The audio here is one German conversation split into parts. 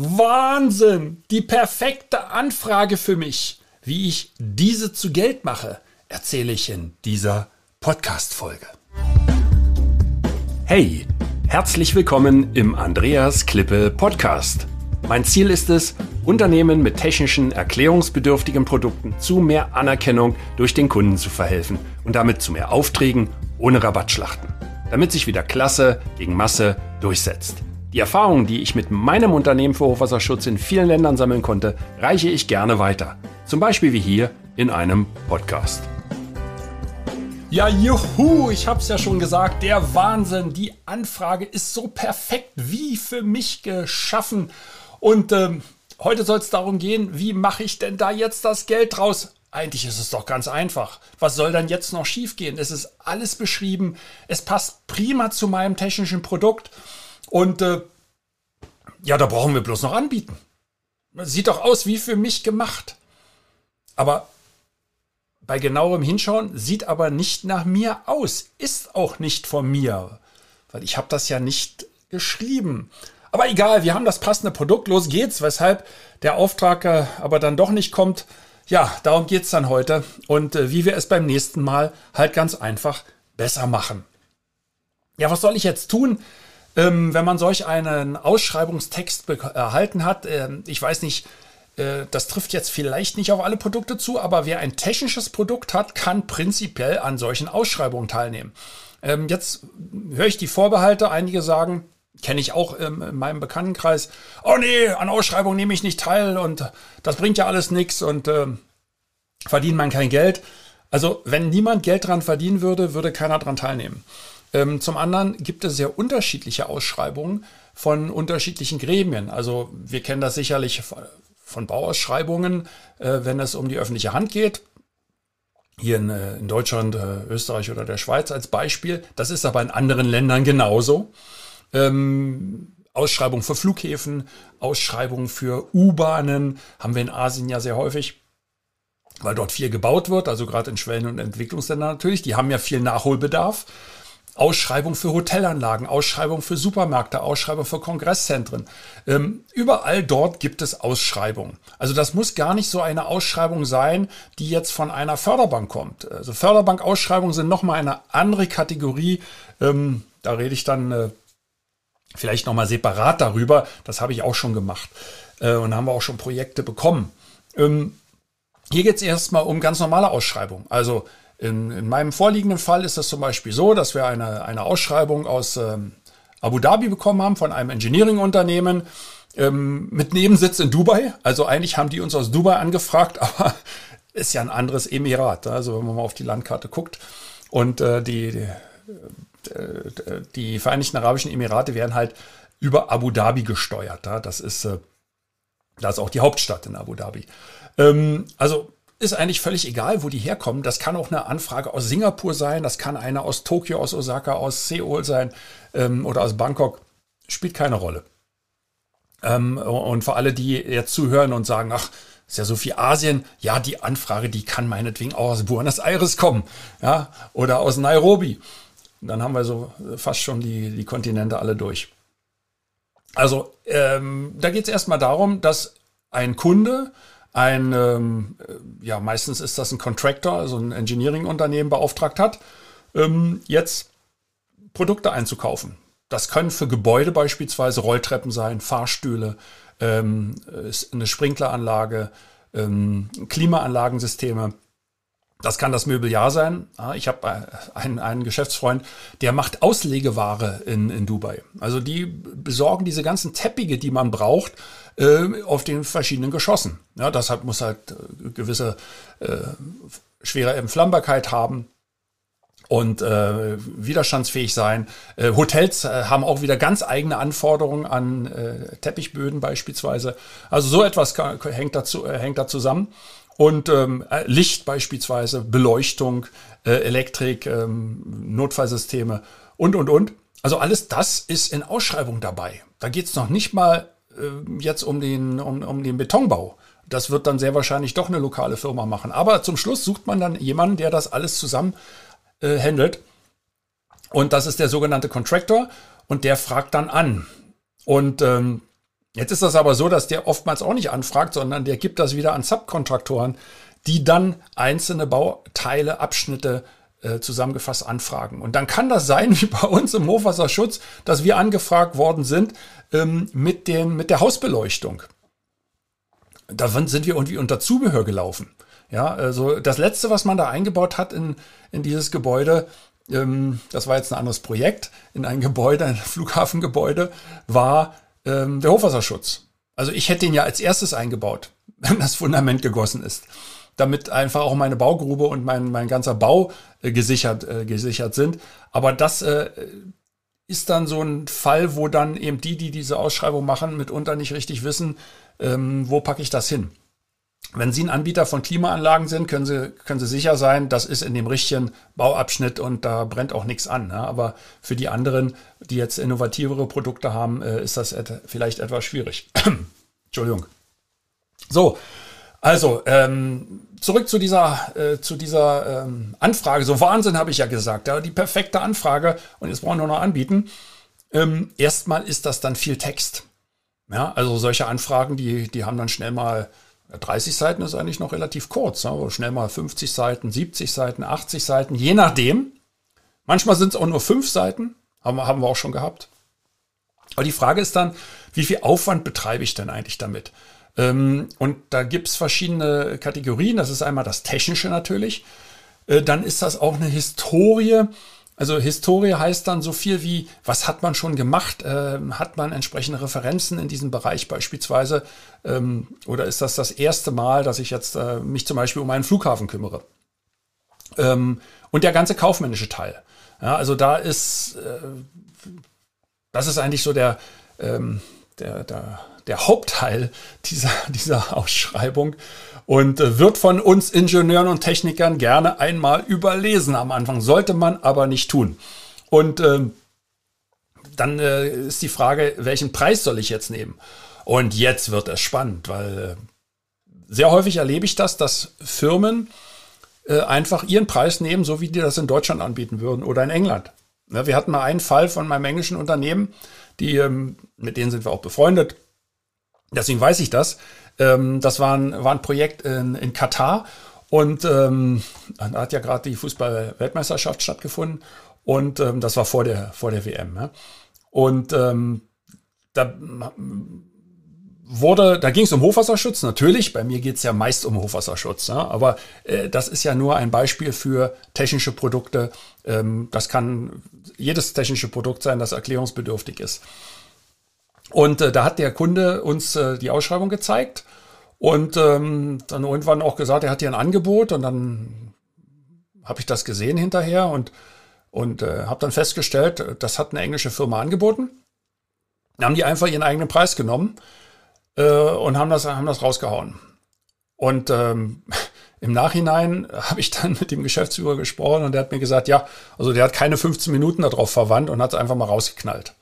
Wahnsinn! Die perfekte Anfrage für mich. Wie ich diese zu Geld mache, erzähle ich in dieser Podcast-Folge. Hey, herzlich willkommen im Andreas Klippe Podcast. Mein Ziel ist es, Unternehmen mit technischen, erklärungsbedürftigen Produkten zu mehr Anerkennung durch den Kunden zu verhelfen und damit zu mehr Aufträgen ohne Rabattschlachten, damit sich wieder Klasse gegen Masse durchsetzt. Die Erfahrungen, die ich mit meinem Unternehmen für Hochwasserschutz in vielen Ländern sammeln konnte, reiche ich gerne weiter. Zum Beispiel wie hier in einem Podcast. Ja, juhu, ich hab's ja schon gesagt, der Wahnsinn. Die Anfrage ist so perfekt wie für mich geschaffen. Und ähm, heute soll es darum gehen, wie mache ich denn da jetzt das Geld draus? Eigentlich ist es doch ganz einfach. Was soll dann jetzt noch schiefgehen? Es ist alles beschrieben. Es passt prima zu meinem technischen Produkt. Und äh, ja, da brauchen wir bloß noch anbieten. Sieht doch aus wie für mich gemacht. Aber bei genauerem Hinschauen sieht aber nicht nach mir aus. Ist auch nicht von mir. Weil ich habe das ja nicht geschrieben. Aber egal, wir haben das passende Produkt, los geht's, weshalb der Auftrag äh, aber dann doch nicht kommt. Ja, darum geht's dann heute und äh, wie wir es beim nächsten Mal halt ganz einfach besser machen. Ja, was soll ich jetzt tun, ähm, wenn man solch einen Ausschreibungstext erhalten hat? Ähm, ich weiß nicht, äh, das trifft jetzt vielleicht nicht auf alle Produkte zu, aber wer ein technisches Produkt hat, kann prinzipiell an solchen Ausschreibungen teilnehmen. Ähm, jetzt höre ich die Vorbehalte, einige sagen, kenne ich auch ähm, in meinem Bekanntenkreis. Oh nee, an Ausschreibung nehme ich nicht teil und das bringt ja alles nichts und äh, verdient man kein Geld. Also wenn niemand Geld dran verdienen würde, würde keiner dran teilnehmen. Ähm, zum anderen gibt es sehr unterschiedliche Ausschreibungen von unterschiedlichen Gremien. Also wir kennen das sicherlich von Bauausschreibungen, äh, wenn es um die öffentliche Hand geht. Hier in, äh, in Deutschland, äh, Österreich oder der Schweiz als Beispiel. Das ist aber in anderen Ländern genauso ähm, Ausschreibungen für Flughäfen, Ausschreibungen für U-Bahnen haben wir in Asien ja sehr häufig, weil dort viel gebaut wird, also gerade in Schwellen- und Entwicklungsländern natürlich, die haben ja viel Nachholbedarf. Ausschreibung für Hotelanlagen, Ausschreibung für Supermärkte, Ausschreibung für Kongresszentren. Ähm, überall dort gibt es Ausschreibungen. Also das muss gar nicht so eine Ausschreibung sein, die jetzt von einer Förderbank kommt. Also Förderbank-Ausschreibungen sind nochmal eine andere Kategorie. Ähm, da rede ich dann äh, vielleicht nochmal separat darüber. Das habe ich auch schon gemacht äh, und haben wir auch schon Projekte bekommen. Ähm, hier geht es erstmal um ganz normale Ausschreibungen. Also in, in, meinem vorliegenden Fall ist es zum Beispiel so, dass wir eine, eine Ausschreibung aus ähm, Abu Dhabi bekommen haben von einem Engineering-Unternehmen ähm, mit Nebensitz in Dubai. Also eigentlich haben die uns aus Dubai angefragt, aber ist ja ein anderes Emirat. Also wenn man mal auf die Landkarte guckt und äh, die, die äh, die Vereinigten Arabischen Emirate werden halt über Abu Dhabi gesteuert. Das ist, äh, da ist auch die Hauptstadt in Abu Dhabi. Ähm, also ist eigentlich völlig egal, wo die herkommen. Das kann auch eine Anfrage aus Singapur sein, das kann eine aus Tokio, aus Osaka, aus Seoul sein ähm, oder aus Bangkok. Spielt keine Rolle. Ähm, und für alle, die jetzt zuhören und sagen, ach, ist ja so viel Asien, ja, die Anfrage, die kann meinetwegen auch aus Buenos Aires kommen, ja, oder aus Nairobi. Dann haben wir so fast schon die, die Kontinente alle durch. Also ähm, da geht es erstmal darum, dass ein Kunde, ein, ähm, ja, meistens ist das ein Contractor, also ein Engineering-Unternehmen beauftragt hat, ähm, jetzt Produkte einzukaufen. Das können für Gebäude beispielsweise Rolltreppen sein, Fahrstühle, ähm, eine Sprinkleranlage, ähm, Klimaanlagensysteme. Das kann das Möbeljahr sein. Ich habe äh, einen, einen Geschäftsfreund, der macht Auslegeware in, in Dubai. Also die besorgen diese ganzen Teppiche, die man braucht, äh, auf den verschiedenen Geschossen. Ja, das hat, muss halt äh, gewisse äh, schwere Entflammbarkeit haben und äh, widerstandsfähig sein. Äh, Hotels äh, haben auch wieder ganz eigene Anforderungen an äh, Teppichböden beispielsweise. Also so etwas kann, hängt, dazu, äh, hängt da zusammen und ähm, äh, Licht beispielsweise, Beleuchtung, äh, Elektrik, ähm, Notfallsysteme und, und, und. Also alles das ist in Ausschreibung dabei. Da geht es noch nicht mal jetzt um den, um, um den Betonbau. Das wird dann sehr wahrscheinlich doch eine lokale Firma machen. Aber zum Schluss sucht man dann jemanden, der das alles zusammen äh, handelt. Und das ist der sogenannte Contractor und der fragt dann an. Und ähm, Jetzt ist das aber so, dass der oftmals auch nicht anfragt, sondern der gibt das wieder an Subkontraktoren, die dann einzelne Bauteile, Abschnitte äh, zusammengefasst anfragen. Und dann kann das sein, wie bei uns im Hochwasserschutz, dass wir angefragt worden sind ähm, mit, den, mit der Hausbeleuchtung. Da sind wir irgendwie unter Zubehör gelaufen. Ja, also das letzte, was man da eingebaut hat in, in dieses Gebäude, ähm, das war jetzt ein anderes Projekt, in ein Gebäude, ein Flughafengebäude, war ähm, der Hochwasserschutz. Also ich hätte ihn ja als erstes eingebaut, wenn das Fundament gegossen ist damit einfach auch meine Baugrube und mein, mein ganzer Bau äh, gesichert, äh, gesichert sind. Aber das äh, ist dann so ein Fall, wo dann eben die, die diese Ausschreibung machen, mitunter nicht richtig wissen, ähm, wo packe ich das hin. Wenn Sie ein Anbieter von Klimaanlagen sind, können Sie, können Sie sicher sein, das ist in dem richtigen Bauabschnitt und da brennt auch nichts an. Ja? Aber für die anderen, die jetzt innovativere Produkte haben, äh, ist das et vielleicht etwas schwierig. Entschuldigung. So, also, ähm, zurück zu dieser, äh, zu dieser ähm, Anfrage. So Wahnsinn habe ich ja gesagt. Ja, die perfekte Anfrage. Und jetzt brauchen wir noch anbieten. Ähm, erstmal ist das dann viel Text. Ja, also solche Anfragen, die, die haben dann schnell mal 30 Seiten ist eigentlich noch relativ kurz. Ne? Schnell mal 50 Seiten, 70 Seiten, 80 Seiten, je nachdem. Manchmal sind es auch nur fünf Seiten. Haben, haben wir auch schon gehabt. Aber die Frage ist dann, wie viel Aufwand betreibe ich denn eigentlich damit? Ähm, und da gibt's verschiedene Kategorien. Das ist einmal das Technische natürlich. Äh, dann ist das auch eine Historie. Also Historie heißt dann so viel wie, was hat man schon gemacht? Ähm, hat man entsprechende Referenzen in diesem Bereich beispielsweise? Ähm, oder ist das das erste Mal, dass ich jetzt äh, mich zum Beispiel um einen Flughafen kümmere? Und der ganze kaufmännische Teil. Ja, also da ist, äh, das ist eigentlich so der, der, der der Hauptteil dieser, dieser Ausschreibung und äh, wird von uns Ingenieuren und Technikern gerne einmal überlesen am Anfang, sollte man aber nicht tun. Und äh, dann äh, ist die Frage, welchen Preis soll ich jetzt nehmen? Und jetzt wird es spannend, weil äh, sehr häufig erlebe ich das, dass Firmen äh, einfach ihren Preis nehmen, so wie die das in Deutschland anbieten würden oder in England. Ja, wir hatten mal einen Fall von meinem englischen Unternehmen, die, ähm, mit denen sind wir auch befreundet, Deswegen weiß ich das. Ähm, das war ein, war ein Projekt in, in Katar und ähm, da hat ja gerade die Fußball-Weltmeisterschaft stattgefunden und ähm, das war vor der, vor der WM. Ja. Und ähm, da wurde, da ging es um Hochwasserschutz, natürlich. Bei mir geht es ja meist um Hochwasserschutz, ja, aber äh, das ist ja nur ein Beispiel für technische Produkte. Ähm, das kann jedes technische Produkt sein, das erklärungsbedürftig ist. Und äh, da hat der Kunde uns äh, die Ausschreibung gezeigt und ähm, dann irgendwann auch gesagt, er hat hier ein Angebot und dann habe ich das gesehen hinterher und, und äh, habe dann festgestellt, das hat eine englische Firma angeboten. Dann haben die einfach ihren eigenen Preis genommen äh, und haben das, haben das rausgehauen. Und ähm, im Nachhinein habe ich dann mit dem Geschäftsführer gesprochen und der hat mir gesagt, ja, also der hat keine 15 Minuten darauf verwandt und hat es einfach mal rausgeknallt.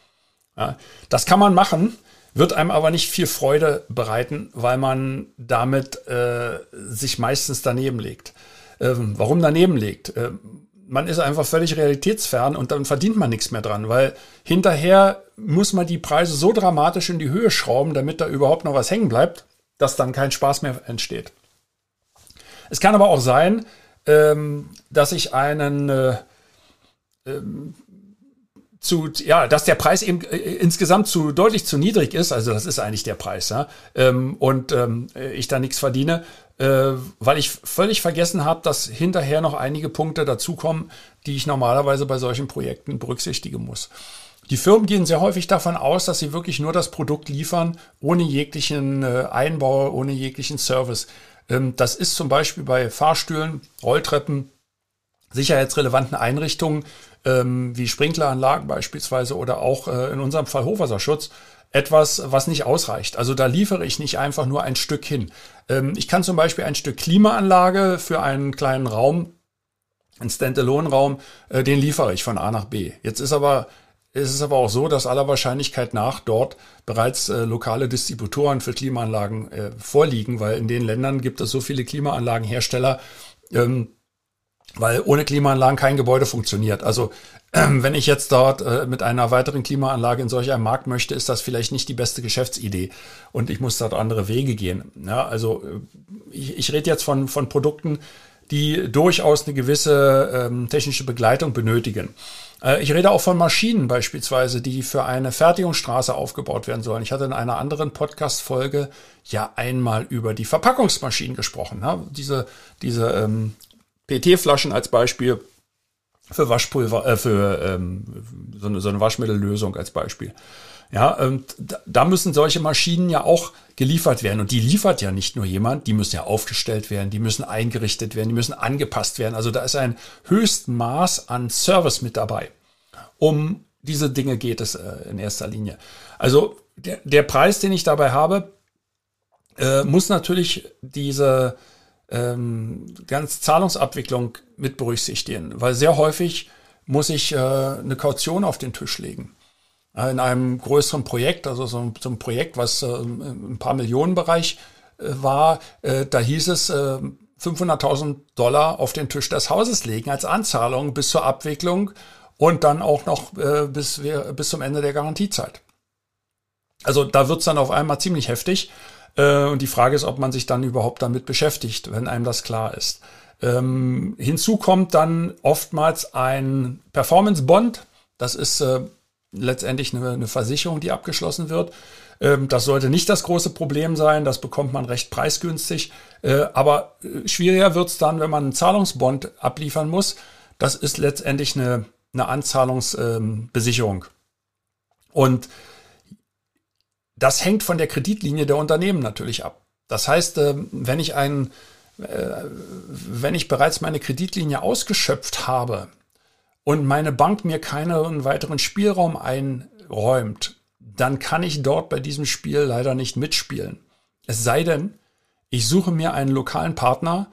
Ja, das kann man machen, wird einem aber nicht viel Freude bereiten, weil man damit äh, sich meistens daneben legt. Ähm, warum daneben legt? Ähm, man ist einfach völlig realitätsfern und dann verdient man nichts mehr dran, weil hinterher muss man die Preise so dramatisch in die Höhe schrauben, damit da überhaupt noch was hängen bleibt, dass dann kein Spaß mehr entsteht. Es kann aber auch sein, ähm, dass ich einen äh, ähm, zu, ja, dass der Preis eben äh, insgesamt zu deutlich zu niedrig ist, also das ist eigentlich der Preis, ja, ähm, und ähm, ich da nichts verdiene, äh, weil ich völlig vergessen habe, dass hinterher noch einige Punkte dazukommen, die ich normalerweise bei solchen Projekten berücksichtigen muss. Die Firmen gehen sehr häufig davon aus, dass sie wirklich nur das Produkt liefern, ohne jeglichen äh, Einbau, ohne jeglichen Service. Ähm, das ist zum Beispiel bei Fahrstühlen, Rolltreppen, sicherheitsrelevanten Einrichtungen ähm, wie Sprinkleranlagen beispielsweise oder auch äh, in unserem Fall Hochwasserschutz etwas, was nicht ausreicht. Also da liefere ich nicht einfach nur ein Stück hin. Ähm, ich kann zum Beispiel ein Stück Klimaanlage für einen kleinen Raum, einen Standalone-Raum, äh, den liefere ich von A nach B. Jetzt ist aber es ist aber auch so, dass aller Wahrscheinlichkeit nach dort bereits äh, lokale Distributoren für Klimaanlagen äh, vorliegen, weil in den Ländern gibt es so viele Klimaanlagenhersteller, ähm, weil ohne Klimaanlagen kein Gebäude funktioniert. Also ähm, wenn ich jetzt dort äh, mit einer weiteren Klimaanlage in solch einem Markt möchte, ist das vielleicht nicht die beste Geschäftsidee und ich muss dort andere Wege gehen. Ja, also äh, ich, ich rede jetzt von, von Produkten, die durchaus eine gewisse ähm, technische Begleitung benötigen. Äh, ich rede auch von Maschinen beispielsweise, die für eine Fertigungsstraße aufgebaut werden sollen. Ich hatte in einer anderen Podcast-Folge ja einmal über die Verpackungsmaschinen gesprochen. Ja, diese diese ähm, PT-Flaschen als Beispiel für Waschpulver, äh, für ähm, so, eine, so eine Waschmittellösung als Beispiel. Ja, da müssen solche Maschinen ja auch geliefert werden. Und die liefert ja nicht nur jemand, die müssen ja aufgestellt werden, die müssen eingerichtet werden, die müssen angepasst werden. Also da ist ein Höchstmaß an Service mit dabei. Um diese Dinge geht es äh, in erster Linie. Also der, der Preis, den ich dabei habe, äh, muss natürlich diese ähm, ganz Zahlungsabwicklung mit berücksichtigen, weil sehr häufig muss ich äh, eine Kaution auf den Tisch legen. In einem größeren Projekt, also so, so ein Projekt, was äh, ein paar Millionen Bereich äh, war, äh, da hieß es, äh, 500.000 Dollar auf den Tisch des Hauses legen als Anzahlung bis zur Abwicklung und dann auch noch äh, bis, wir, bis zum Ende der Garantiezeit. Also da wird's dann auf einmal ziemlich heftig. Äh, und die Frage ist, ob man sich dann überhaupt damit beschäftigt, wenn einem das klar ist. Ähm, hinzu kommt dann oftmals ein Performance Bond. Das ist äh, letztendlich eine, eine, Versicherung, die abgeschlossen wird. Ähm, das sollte nicht das große Problem sein. Das bekommt man recht preisgünstig. Äh, aber äh, schwieriger wird's dann, wenn man einen Zahlungsbond abliefern muss. Das ist letztendlich eine, eine Anzahlungsbesicherung. Ähm, Und das hängt von der Kreditlinie der Unternehmen natürlich ab. Das heißt, äh, wenn ich ein, äh, wenn ich bereits meine Kreditlinie ausgeschöpft habe und meine Bank mir keinen weiteren Spielraum einräumt, dann kann ich dort bei diesem Spiel leider nicht mitspielen. Es sei denn, ich suche mir einen lokalen Partner,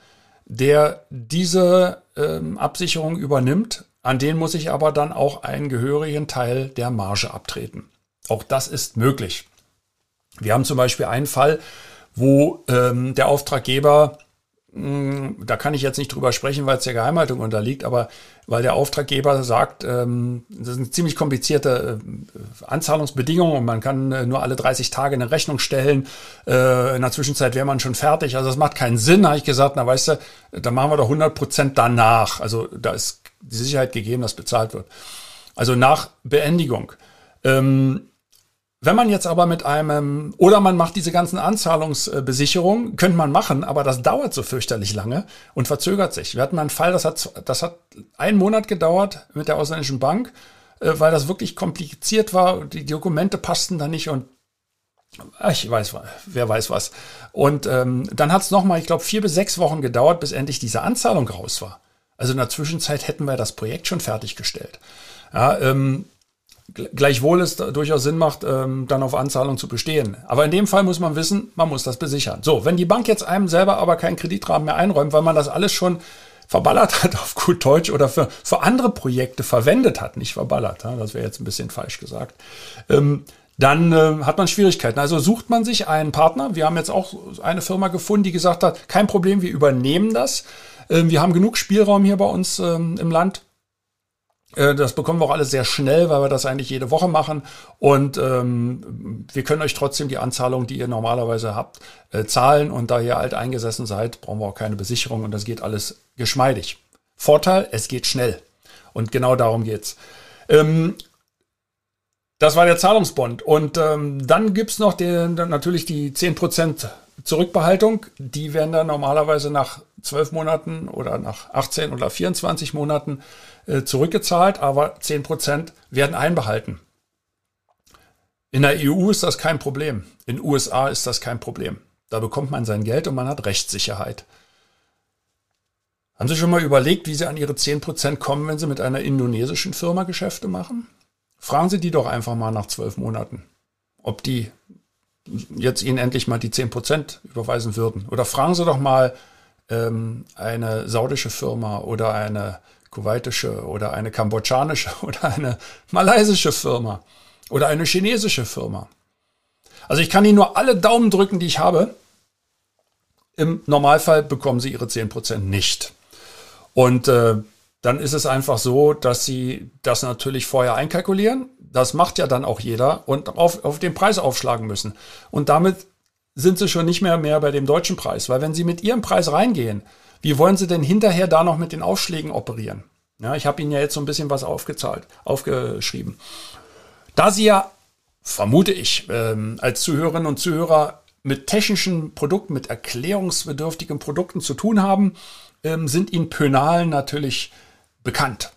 der diese ähm, Absicherung übernimmt. An den muss ich aber dann auch einen gehörigen Teil der Marge abtreten. Auch das ist möglich. Wir haben zum Beispiel einen Fall, wo ähm, der Auftraggeber, mh, hm, da kann ich jetzt nicht drüber sprechen, weil es der Geheimhaltung unterliegt, aber weil der Auftraggeber sagt, ähm, das sind ziemlich komplizierte äh, Anzahlungsbedingungen und man kann äh, nur alle 30 Tage eine Rechnung stellen. Äh, in der Zwischenzeit wäre man schon fertig. Also das macht keinen Sinn, habe ich gesagt. Na weißt du, da machen wir doch 100 Prozent danach. Also da ist die Sicherheit gegeben, dass bezahlt wird. Also nach Beendigung. Ähm, wenn man jetzt aber mit einem, oder man macht diese ganzen Anzahlungsbesicherungen, könnte man machen, aber das dauert so fürchterlich lange und verzögert sich. Wir hatten einen Fall, das hat, das hat einen Monat gedauert mit der ausländischen Bank, äh, weil das wirklich kompliziert war. Die Dokumente passten da nicht und ich weiß, wer weiß was. Und ähm, dann hat es nochmal, ich glaube, vier bis sechs Wochen gedauert, bis endlich diese Anzahlung raus war. Also in der Zwischenzeit hätten wir das Projekt schon fertiggestellt. Ja, ähm, Gleichwohl es durchaus Sinn macht, ähm, dann auf Anzahlung zu bestehen. Aber in dem Fall muss man wissen, man muss das besichern. So, wenn die Bank jetzt einem selber aber keinen Kreditrahmen mehr einräumt, weil man das alles schon verballert hat auf gut Deutsch oder für, für andere Projekte verwendet hat, nicht verballert, das wäre jetzt ein bisschen falsch gesagt, ähm, dann äh, hat man Schwierigkeiten. Also sucht man sich einen Partner. Wir haben jetzt auch eine Firma gefunden, die gesagt hat, kein Problem, wir übernehmen das. Ähm, wir haben genug Spielraum hier bei uns ähm, im Land das bekommen wir auch alles sehr schnell, weil wir das eigentlich jede Woche machen. Und ähm, wir können euch trotzdem die Anzahlung, die ihr normalerweise habt, äh, zahlen. Und da ihr alt eingesessen seid, brauchen wir auch keine Besicherung und das geht alles geschmeidig. Vorteil, es geht schnell. Und genau darum geht's. Ähm, das war der Zahlungsbond. Und ähm, dann gibt's noch den, natürlich die 10% Zurückbehaltung. Die werden dann normalerweise nach 12 Monaten oder nach 18 oder 24 Monaten äh, zurückgezahlt, aber 10% werden einbehalten. In der EU ist das kein Problem. In den USA ist das kein Problem. Da bekommt man sein Geld und man hat Rechtssicherheit. Haben Sie schon mal überlegt, wie Sie an Ihre 10% kommen, wenn Sie mit einer indonesischen Firma Geschäfte machen? Fragen Sie die doch einfach mal nach zwölf Monaten, ob die jetzt Ihnen endlich mal die 10% überweisen würden. Oder fragen Sie doch mal ähm, eine saudische Firma oder eine kuwaitische oder eine kambodschanische oder eine malaysische Firma oder eine chinesische Firma. Also ich kann Ihnen nur alle Daumen drücken, die ich habe. Im Normalfall bekommen Sie Ihre 10% nicht. Und äh, dann ist es einfach so, dass sie das natürlich vorher einkalkulieren. Das macht ja dann auch jeder und auf, auf den Preis aufschlagen müssen. Und damit sind sie schon nicht mehr mehr bei dem deutschen Preis. Weil wenn sie mit ihrem Preis reingehen, wie wollen sie denn hinterher da noch mit den Aufschlägen operieren? Ja, ich habe Ihnen ja jetzt so ein bisschen was aufgezahlt, aufgeschrieben. Da Sie ja, vermute ich, ähm, als Zuhörerinnen und Zuhörer mit technischen Produkten, mit erklärungsbedürftigen Produkten zu tun haben, ähm, sind Ihnen Pönalen natürlich bekannt.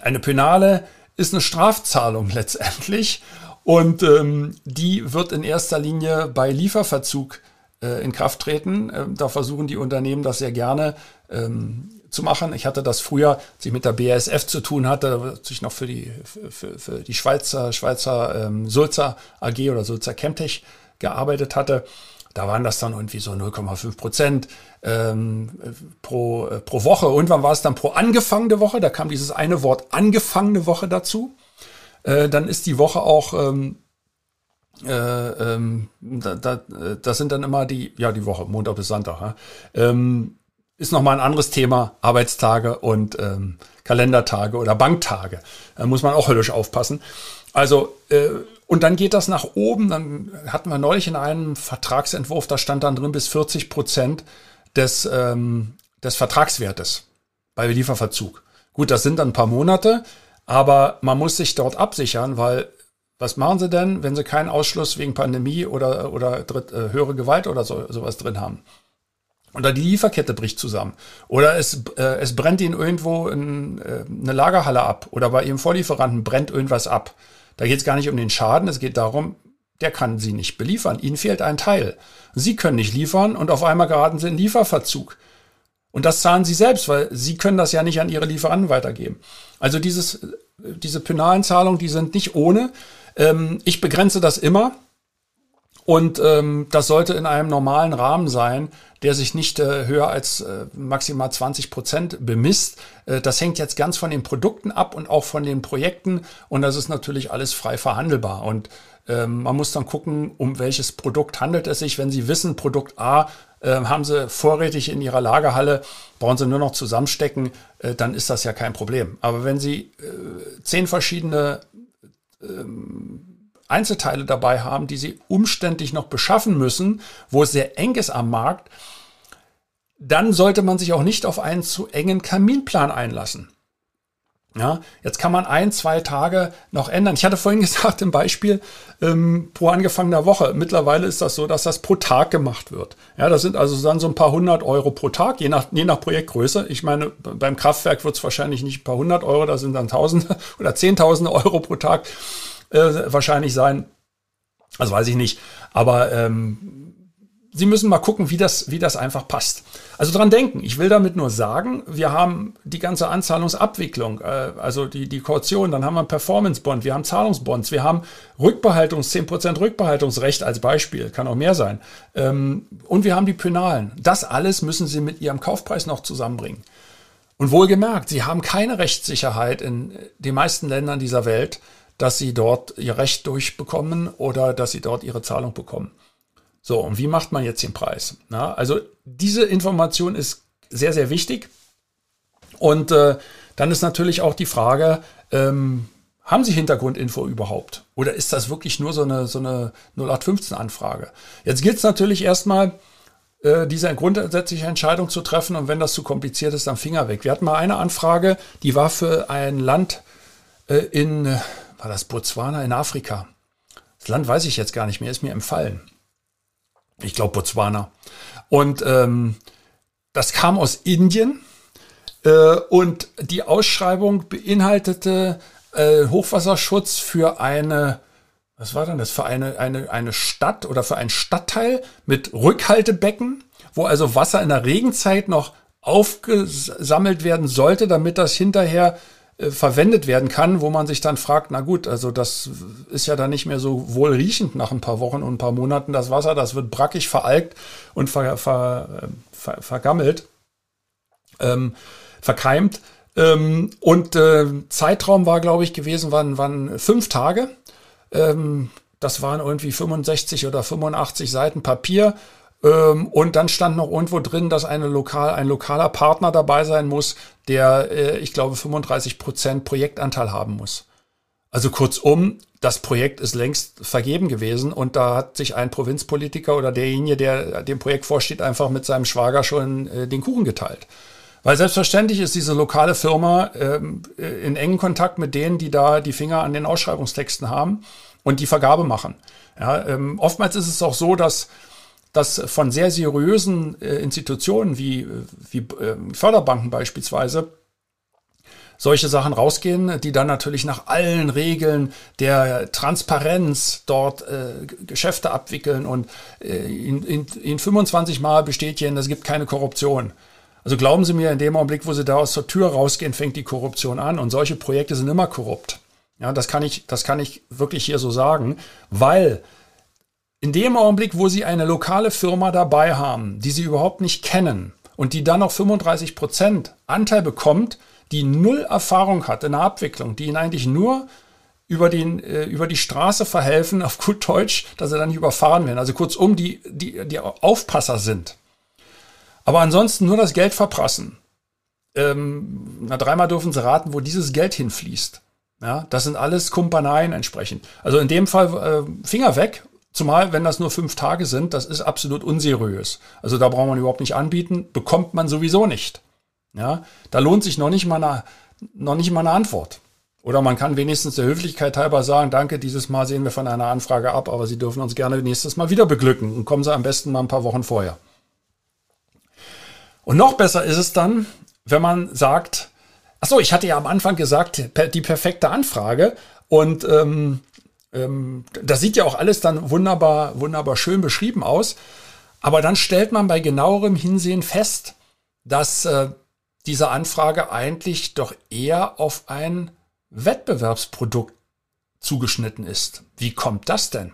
Eine Pönale ist eine Strafzahlung letztendlich und ähm, die wird in erster Linie bei Lieferverzug äh, in Kraft treten. Ähm, da versuchen die Unternehmen das sehr gerne ähm, zu machen. Ich hatte das früher, als ich mit der BASF zu tun hatte, als ich noch für die, für, für die Schweizer, Schweizer ähm, Sulzer AG oder Sulzer Chemtech gearbeitet hatte. Da waren das dann irgendwie so 0,5 Prozent ähm, pro, äh, pro Woche. Irgendwann war es dann pro angefangene Woche. Da kam dieses eine Wort angefangene Woche dazu. Äh, dann ist die Woche auch, ähm, äh, ähm, da, da, das sind dann immer die, ja, die Woche, Montag bis Sonntag. Ja? Ähm, ist nochmal ein anderes Thema, Arbeitstage und ähm, Kalendertage oder Banktage. Da muss man auch höllisch aufpassen. Also, äh, und dann geht das nach oben. Dann hatten wir neulich in einem Vertragsentwurf, da stand dann drin bis 40 Prozent des, ähm, des Vertragswertes bei Lieferverzug. Gut, das sind dann ein paar Monate, aber man muss sich dort absichern, weil was machen sie denn, wenn sie keinen Ausschluss wegen Pandemie oder, oder dritt, äh, höhere Gewalt oder so, sowas drin haben? Oder die Lieferkette bricht zusammen. Oder es, äh, es brennt ihnen irgendwo in, äh, eine Lagerhalle ab. Oder bei ihrem Vorlieferanten brennt irgendwas ab. Da geht es gar nicht um den Schaden, es geht darum, der kann sie nicht beliefern. Ihnen fehlt ein Teil. Sie können nicht liefern und auf einmal geraten sie in Lieferverzug. Und das zahlen sie selbst, weil sie können das ja nicht an ihre Lieferanten weitergeben. Also dieses, diese penalen Zahlungen, die sind nicht ohne. Ähm, ich begrenze das immer. Und ähm, das sollte in einem normalen Rahmen sein, der sich nicht äh, höher als äh, maximal 20 Prozent bemisst. Äh, das hängt jetzt ganz von den Produkten ab und auch von den Projekten. Und das ist natürlich alles frei verhandelbar. Und ähm, man muss dann gucken, um welches Produkt handelt es sich. Wenn Sie wissen, Produkt A äh, haben Sie vorrätig in Ihrer Lagerhalle, brauchen Sie nur noch zusammenstecken, äh, dann ist das ja kein Problem. Aber wenn Sie äh, zehn verschiedene ähm, Einzelteile dabei haben, die sie umständlich noch beschaffen müssen, wo es sehr eng ist am Markt, dann sollte man sich auch nicht auf einen zu engen Kaminplan einlassen. Ja, jetzt kann man ein, zwei Tage noch ändern. Ich hatte vorhin gesagt im Beispiel ähm, pro angefangener Woche. Mittlerweile ist das so, dass das pro Tag gemacht wird. Ja, das sind also dann so ein paar hundert Euro pro Tag, je nach, je nach Projektgröße. Ich meine, beim Kraftwerk wird es wahrscheinlich nicht ein paar hundert Euro, da sind dann Tausende oder Zehntausende Euro pro Tag äh, wahrscheinlich sein. Das weiß ich nicht. Aber ähm, Sie müssen mal gucken, wie das, wie das einfach passt. Also dran denken. Ich will damit nur sagen, wir haben die ganze Anzahlungsabwicklung, äh, also die, die Kaution, dann haben wir Performance-Bond, wir haben Zahlungsbonds, wir haben Rückbehaltungs, 10% Rückbehaltungsrecht als Beispiel, kann auch mehr sein. Ähm, und wir haben die Penalen. Das alles müssen Sie mit Ihrem Kaufpreis noch zusammenbringen. Und wohlgemerkt, Sie haben keine Rechtssicherheit in den meisten Ländern dieser Welt, dass Sie dort Ihr Recht durchbekommen oder dass Sie dort Ihre Zahlung bekommen. So, und wie macht man jetzt den Preis? Na, also diese Information ist sehr, sehr wichtig. Und äh, dann ist natürlich auch die Frage, ähm, haben Sie Hintergrundinfo überhaupt? Oder ist das wirklich nur so eine, so eine 0815-Anfrage? Jetzt gilt es natürlich erstmal, äh, diese grundsätzliche Entscheidung zu treffen und wenn das zu kompliziert ist, dann Finger weg. Wir hatten mal eine Anfrage, die war für ein Land äh, in, war das Botswana in Afrika? Das Land weiß ich jetzt gar nicht mehr, ist mir empfallen ich glaube Botswana. Und ähm, das kam aus Indien äh, und die Ausschreibung beinhaltete äh, Hochwasserschutz für eine, was war denn das, für eine, eine, eine Stadt oder für einen Stadtteil mit Rückhaltebecken, wo also Wasser in der Regenzeit noch aufgesammelt werden sollte, damit das hinterher äh, verwendet werden kann, wo man sich dann fragt, na gut, also das ist ja dann nicht mehr so wohlriechend nach ein paar Wochen und ein paar Monaten das Wasser, das wird brackig veralgt und ver, ver, ver, vergammelt, ähm, verkeimt. Ähm, und äh, Zeitraum war, glaube ich, gewesen, waren, waren fünf Tage. Ähm, das waren irgendwie 65 oder 85 Seiten Papier und dann stand noch irgendwo drin, dass eine lokal, ein lokaler Partner dabei sein muss, der, äh, ich glaube, 35 Prozent Projektanteil haben muss. Also kurzum, das Projekt ist längst vergeben gewesen und da hat sich ein Provinzpolitiker oder derjenige, der dem Projekt vorsteht, einfach mit seinem Schwager schon äh, den Kuchen geteilt. Weil selbstverständlich ist diese lokale Firma ähm, äh, in engen Kontakt mit denen, die da die Finger an den Ausschreibungstexten haben und die Vergabe machen. Ja, ähm, oftmals ist es auch so, dass dass von sehr seriösen äh, Institutionen wie, wie äh, Förderbanken beispielsweise solche Sachen rausgehen, die dann natürlich nach allen Regeln der Transparenz dort äh, Geschäfte abwickeln und äh, in, in, in 25 Mal bestätigen, es gibt keine Korruption. Also glauben Sie mir, in dem Augenblick, wo Sie da aus der Tür rausgehen, fängt die Korruption an. Und solche Projekte sind immer korrupt. Ja, das kann ich, das kann ich wirklich hier so sagen, weil in dem Augenblick, wo Sie eine lokale Firma dabei haben, die Sie überhaupt nicht kennen und die dann noch 35 Prozent Anteil bekommt, die null Erfahrung hat in der Abwicklung, die Ihnen eigentlich nur über, den, äh, über die Straße verhelfen, auf gut Deutsch, dass sie dann nicht überfahren werden. Also kurzum, die, die, die Aufpasser sind. Aber ansonsten nur das Geld verprassen. Ähm, na, dreimal dürfen sie raten, wo dieses Geld hinfließt. Ja, das sind alles Kumpaneien entsprechend. Also in dem Fall äh, Finger weg, zumal wenn das nur fünf Tage sind, das ist absolut unseriös. Also da braucht man überhaupt nicht anbieten, bekommt man sowieso nicht. Ja, da lohnt sich noch nicht mal eine, noch nicht mal eine Antwort. Oder man kann wenigstens der Höflichkeit halber sagen, danke, dieses Mal sehen wir von einer Anfrage ab, aber Sie dürfen uns gerne nächstes Mal wieder beglücken und kommen Sie am besten mal ein paar Wochen vorher. Und noch besser ist es dann, wenn man sagt, ach so, ich hatte ja am Anfang gesagt, die perfekte Anfrage und ähm, ähm, das sieht ja auch alles dann wunderbar, wunderbar schön beschrieben aus. Aber dann stellt man bei genauerem Hinsehen fest, dass äh, diese Anfrage eigentlich doch eher auf ein Wettbewerbsprodukt zugeschnitten ist. Wie kommt das denn?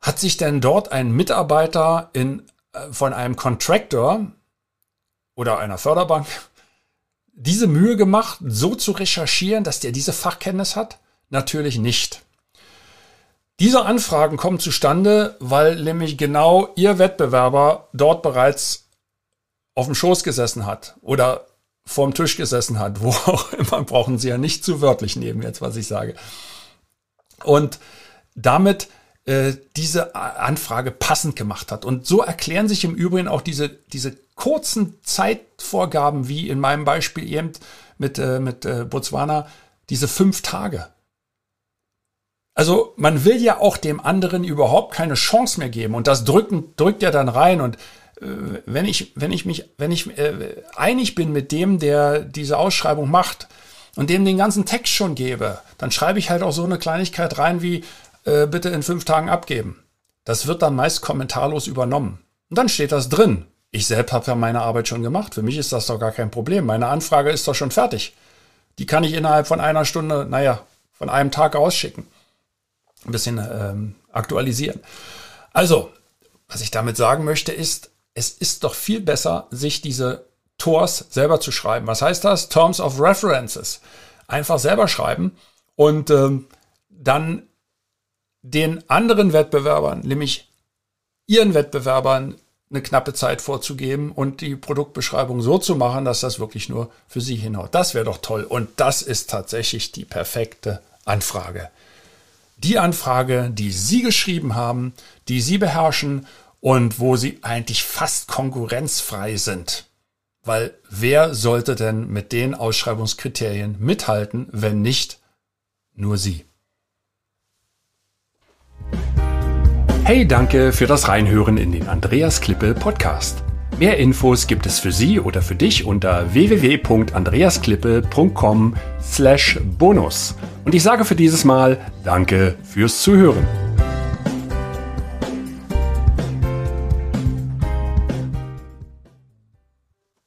Hat sich denn dort ein Mitarbeiter in von einem Contractor oder einer Förderbank diese Mühe gemacht, so zu recherchieren, dass der diese Fachkenntnis hat? Natürlich nicht. Diese Anfragen kommen zustande, weil nämlich genau Ihr Wettbewerber dort bereits auf dem Schoß gesessen hat oder vorm Tisch gesessen hat, wo auch immer, brauchen Sie ja nicht zu wörtlich nehmen jetzt, was ich sage. Und damit äh, diese Anfrage passend gemacht hat. Und so erklären sich im Übrigen auch diese, diese kurzen Zeitvorgaben, wie in meinem Beispiel eben mit, äh, mit äh, Botswana, diese fünf Tage. Also man will ja auch dem anderen überhaupt keine Chance mehr geben und das drücken, drückt er dann rein und äh, wenn ich, wenn ich mich, wenn ich äh, einig bin mit dem, der diese Ausschreibung macht und dem den ganzen Text schon gebe, dann schreibe ich halt auch so eine Kleinigkeit rein wie, äh, bitte in fünf Tagen abgeben. Das wird dann meist kommentarlos übernommen. Und dann steht das drin. Ich selbst habe ja meine Arbeit schon gemacht. Für mich ist das doch gar kein Problem. Meine Anfrage ist doch schon fertig. Die kann ich innerhalb von einer Stunde, naja, von einem Tag ausschicken. Ein bisschen ähm, aktualisieren. Also, was ich damit sagen möchte, ist, es ist doch viel besser, sich diese Tors selber zu schreiben. Was heißt das? Terms of References. Einfach selber schreiben und ähm, dann den anderen Wettbewerbern, nämlich ihren Wettbewerbern, eine knappe Zeit vorzugeben und die Produktbeschreibung so zu machen, dass das wirklich nur für sie hinhaut. Das wäre doch toll. Und das ist tatsächlich die perfekte Anfrage. Die Anfrage, die Sie geschrieben haben, die Sie beherrschen und wo Sie eigentlich fast konkurrenzfrei sind. Weil wer sollte denn mit den Ausschreibungskriterien mithalten, wenn nicht nur Sie? Hey, danke für das Reinhören in den Andreas Klippe Podcast. Mehr Infos gibt es für Sie oder für dich unter www.andreasklippe.com slash bonus. Und ich sage für dieses Mal Danke fürs Zuhören.